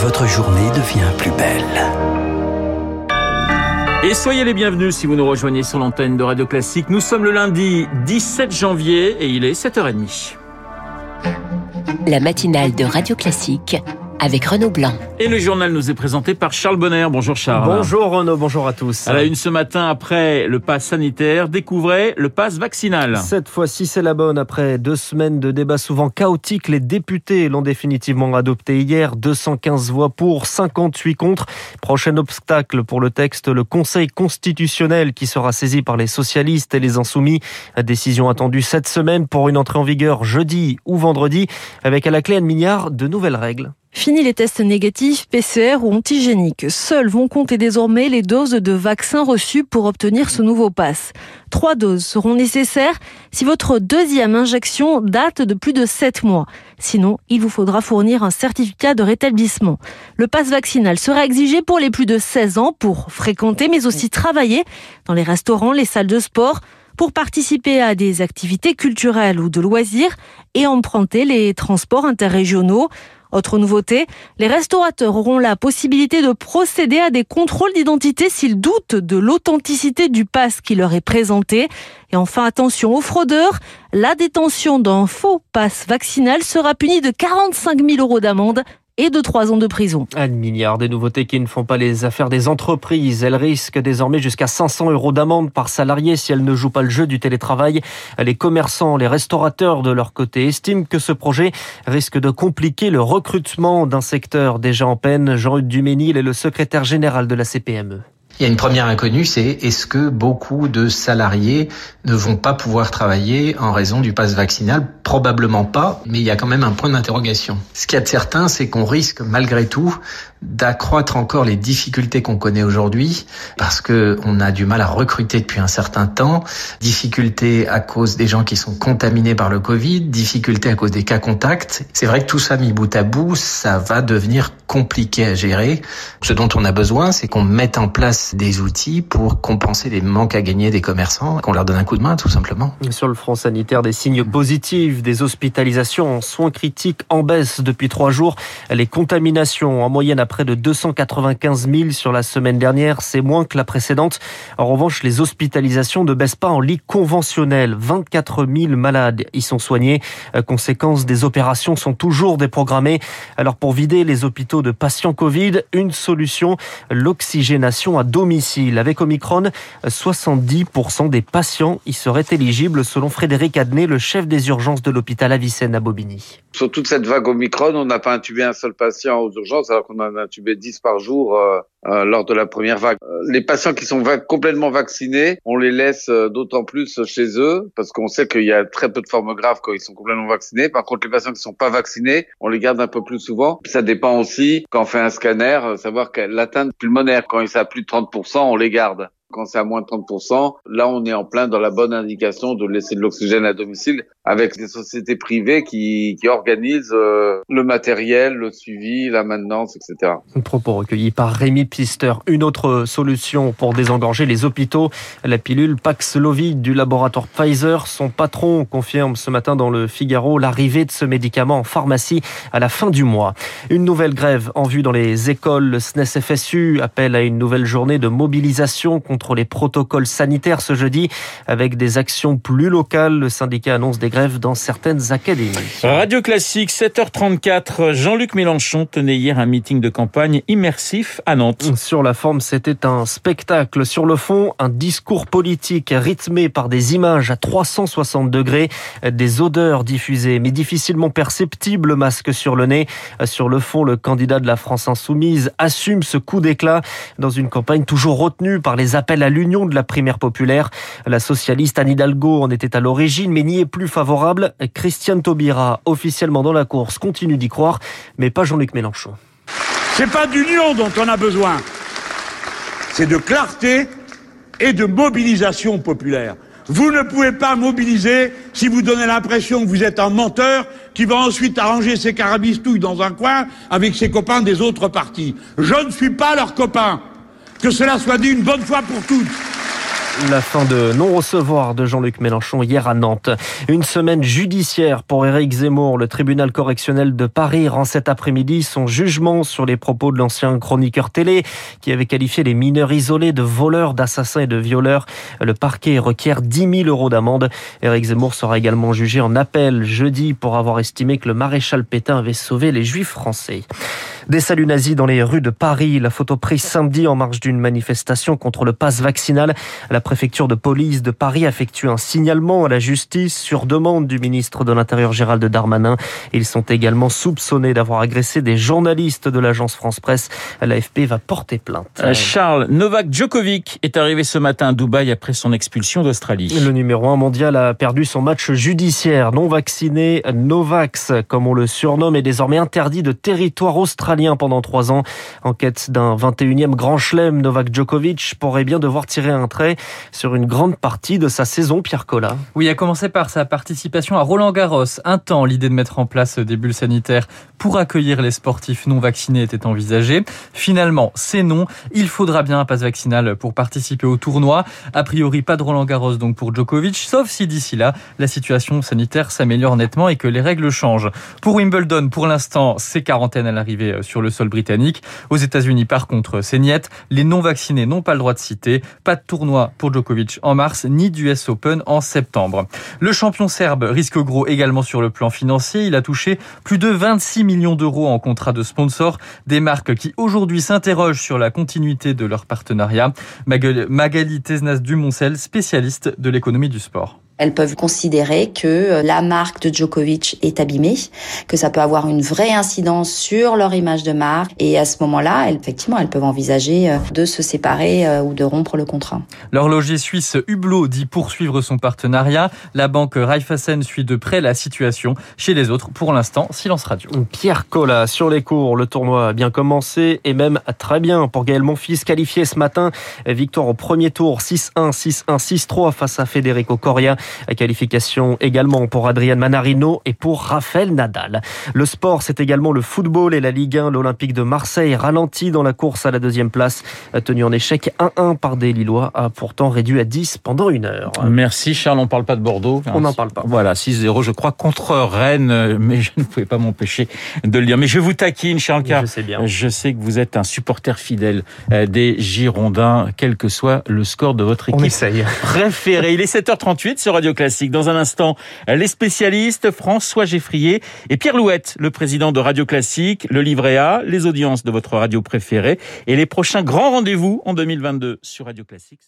votre journée devient plus belle. Et soyez les bienvenus si vous nous rejoignez sur l'antenne de Radio Classique. Nous sommes le lundi 17 janvier et il est 7h30. La matinale de Radio Classique avec Renaud Blanc. Et le journal nous est présenté par Charles Bonner. Bonjour Charles. Bonjour Renaud, bonjour à tous. À la une ce matin, après le pass sanitaire, découvrez le pass vaccinal. Cette fois-ci, c'est la bonne. Après deux semaines de débats souvent chaotiques, les députés l'ont définitivement adopté hier. 215 voix pour, 58 contre. Prochain obstacle pour le texte, le Conseil constitutionnel qui sera saisi par les socialistes et les insoumis. Décision attendue cette semaine pour une entrée en vigueur jeudi ou vendredi, avec à la clé un milliard de nouvelles règles. Fini les tests négatifs, PCR ou antigéniques. Seuls vont compter désormais les doses de vaccins reçues pour obtenir ce nouveau pass. Trois doses seront nécessaires si votre deuxième injection date de plus de sept mois. Sinon, il vous faudra fournir un certificat de rétablissement. Le pass vaccinal sera exigé pour les plus de 16 ans pour fréquenter mais aussi travailler dans les restaurants, les salles de sport, pour participer à des activités culturelles ou de loisirs et emprunter les transports interrégionaux. Autre nouveauté, les restaurateurs auront la possibilité de procéder à des contrôles d'identité s'ils doutent de l'authenticité du pass qui leur est présenté. Et enfin, attention aux fraudeurs, la détention d'un faux pass vaccinal sera punie de 45 000 euros d'amende et de trois ans de prison. Un milliard de nouveautés qui ne font pas les affaires des entreprises. Elles risquent désormais jusqu'à 500 euros d'amende par salarié si elles ne jouent pas le jeu du télétravail. Les commerçants, les restaurateurs de leur côté estiment que ce projet risque de compliquer le recrutement d'un secteur déjà en peine. Jean-Hugues Duménil est le secrétaire général de la CPME. Il y a une première inconnue, c'est est-ce que beaucoup de salariés ne vont pas pouvoir travailler en raison du pass vaccinal? Probablement pas, mais il y a quand même un point d'interrogation. Ce qu'il y a de certain, c'est qu'on risque malgré tout d'accroître encore les difficultés qu'on connaît aujourd'hui parce que on a du mal à recruter depuis un certain temps, difficultés à cause des gens qui sont contaminés par le Covid, difficultés à cause des cas contacts. C'est vrai que tout ça mis bout à bout, ça va devenir compliqué à gérer. Ce dont on a besoin, c'est qu'on mette en place des outils pour compenser les manques à gagner des commerçants, qu'on leur donne un coup de main tout simplement. Sur le front sanitaire, des signes positifs, des hospitalisations en soins critiques en baisse depuis trois jours, les contaminations en moyenne à près de 295 000 sur la semaine dernière. C'est moins que la précédente. En revanche, les hospitalisations ne baissent pas en lit conventionnel. 24 000 malades y sont soignés. Euh, conséquence, des opérations sont toujours déprogrammées. Alors pour vider les hôpitaux de patients Covid, une solution, l'oxygénation à Avec Omicron, 70% des patients y seraient éligibles selon Frédéric Adnet, le chef des urgences de l'hôpital Avicenne à Bobigny. Sur toute cette vague Omicron, on n'a pas intubé un seul patient aux urgences alors qu'on en a intubé 10 par jour euh, lors de la première vague. Euh, les patients qui sont complètement vaccinés, on les laisse euh, d'autant plus chez eux parce qu'on sait qu'il y a très peu de formes graves quand ils sont complètement vaccinés. Par contre, les patients qui sont pas vaccinés, on les garde un peu plus souvent. Ça dépend aussi quand on fait un scanner, savoir l'atteinte pulmonaire, quand il est à plus de 30%, on les garde. Quand c'est à moins de 30%, là, on est en plein dans la bonne indication de laisser de l'oxygène à domicile avec des sociétés privées qui, qui organisent euh, le matériel, le suivi, la maintenance, etc. Propos recueilli par Rémi Pister. Une autre solution pour désengorger les hôpitaux, la pilule Paxlovid du laboratoire Pfizer. Son patron confirme ce matin dans le Figaro l'arrivée de ce médicament en pharmacie à la fin du mois. Une nouvelle grève en vue dans les écoles. Le SNES FSU appelle à une nouvelle journée de mobilisation contre les protocoles sanitaires ce jeudi avec des actions plus locales. Le syndicat annonce des grèves dans certaines académies. Radio Classique, 7h34. Jean-Luc Mélenchon tenait hier un meeting de campagne immersif à Nantes. Sur la forme, c'était un spectacle. Sur le fond, un discours politique rythmé par des images à 360 degrés, des odeurs diffusées mais difficilement perceptibles, masque sur le nez. Sur le fond, le candidat de la France insoumise assume ce coup d'éclat dans une campagne toujours retenue par les appels à l'union de la primaire populaire. La socialiste Anne Hidalgo en était à l'origine, mais n'y est plus favorable. Christiane Taubira, officiellement dans la course, continue d'y croire, mais pas Jean-Luc Mélenchon. C'est pas d'union dont on a besoin. C'est de clarté et de mobilisation populaire. Vous ne pouvez pas mobiliser si vous donnez l'impression que vous êtes un menteur qui va ensuite arranger ses carabistouilles dans un coin avec ses copains des autres partis. Je ne suis pas leur copain. Que cela soit dit une bonne fois pour toutes. La fin de non-recevoir de Jean-Luc Mélenchon hier à Nantes. Une semaine judiciaire pour Éric Zemmour. Le tribunal correctionnel de Paris rend cet après-midi son jugement sur les propos de l'ancien chroniqueur télé qui avait qualifié les mineurs isolés de voleurs, d'assassins et de violeurs. Le parquet requiert 10 000 euros d'amende. Éric Zemmour sera également jugé en appel jeudi pour avoir estimé que le maréchal Pétain avait sauvé les juifs français. Des saluts nazis dans les rues de Paris. La photo prise samedi en marge d'une manifestation contre le pass vaccinal. Préfecture de police de Paris effectue un signalement à la justice sur demande du ministre de l'Intérieur Gérald Darmanin. Ils sont également soupçonnés d'avoir agressé des journalistes de l'agence France Presse. L'AFP va porter plainte. Euh, Charles, Novak Djokovic est arrivé ce matin à Dubaï après son expulsion d'Australie. Le numéro 1 mondial a perdu son match judiciaire. Non vacciné, Novax, comme on le surnomme, est désormais interdit de territoire australien pendant trois ans. En quête d'un 21e grand chelem, Novak Djokovic pourrait bien devoir tirer un trait sur une grande partie de sa saison, Pierre Collat. Oui, à commencer par sa participation à Roland Garros. Un temps, l'idée de mettre en place des bulles sanitaires pour accueillir les sportifs non vaccinés était envisagée. Finalement, c'est non. Il faudra bien un passe vaccinal pour participer au tournoi. A priori, pas de Roland Garros donc pour Djokovic, sauf si d'ici là, la situation sanitaire s'améliore nettement et que les règles changent. Pour Wimbledon, pour l'instant, c'est quarantaine à l'arrivée sur le sol britannique. Aux États-Unis, par contre, c'est niet. Les non vaccinés n'ont pas le droit de citer. Pas de tournoi pour Djokovic en mars, ni d'US Open en septembre. Le champion serbe risque gros également sur le plan financier. Il a touché plus de 26 millions d'euros en contrat de sponsor. Des marques qui aujourd'hui s'interrogent sur la continuité de leur partenariat. Magali Tesnas Dumoncel, spécialiste de l'économie du sport. Elles peuvent considérer que euh, la marque de Djokovic est abîmée, que ça peut avoir une vraie incidence sur leur image de marque. Et à ce moment-là, elles, effectivement, elles peuvent envisager euh, de se séparer euh, ou de rompre le contrat. L'horloger suisse Hublot dit poursuivre son partenariat. La banque Raiffeisen suit de près la situation. Chez les autres, pour l'instant, silence radio. Pierre Collat sur les cours. Le tournoi a bien commencé et même très bien pour Gaël Monfils qualifié ce matin. Victoire au premier tour 6-1, 6-1, 6-3 face à Federico Coria. Qualification également pour Adrian Manarino et pour Rafael Nadal. Le sport, c'est également le football et la Ligue 1. L'Olympique de Marseille ralenti dans la course à la deuxième place. Tenu en échec 1-1 par des Lillois, a pourtant réduit à 10 pendant une heure. Merci Charles, on ne parle pas de Bordeaux. On n'en parle pas. Voilà, 6-0 je crois contre Rennes, mais je ne pouvais pas m'empêcher de le dire. Mais je vous taquine Charles, car je sais, bien. je sais que vous êtes un supporter fidèle euh, des Girondins, quel que soit le score de votre équipe on essaye. préférée. Il est 7h38 sur Radio Classique. Dans un instant, les spécialistes, François Geffrier et Pierre Louette, le président de Radio Classique, le livret A, les audiences de votre radio préférée et les prochains grands rendez-vous en 2022 sur Radio Classique.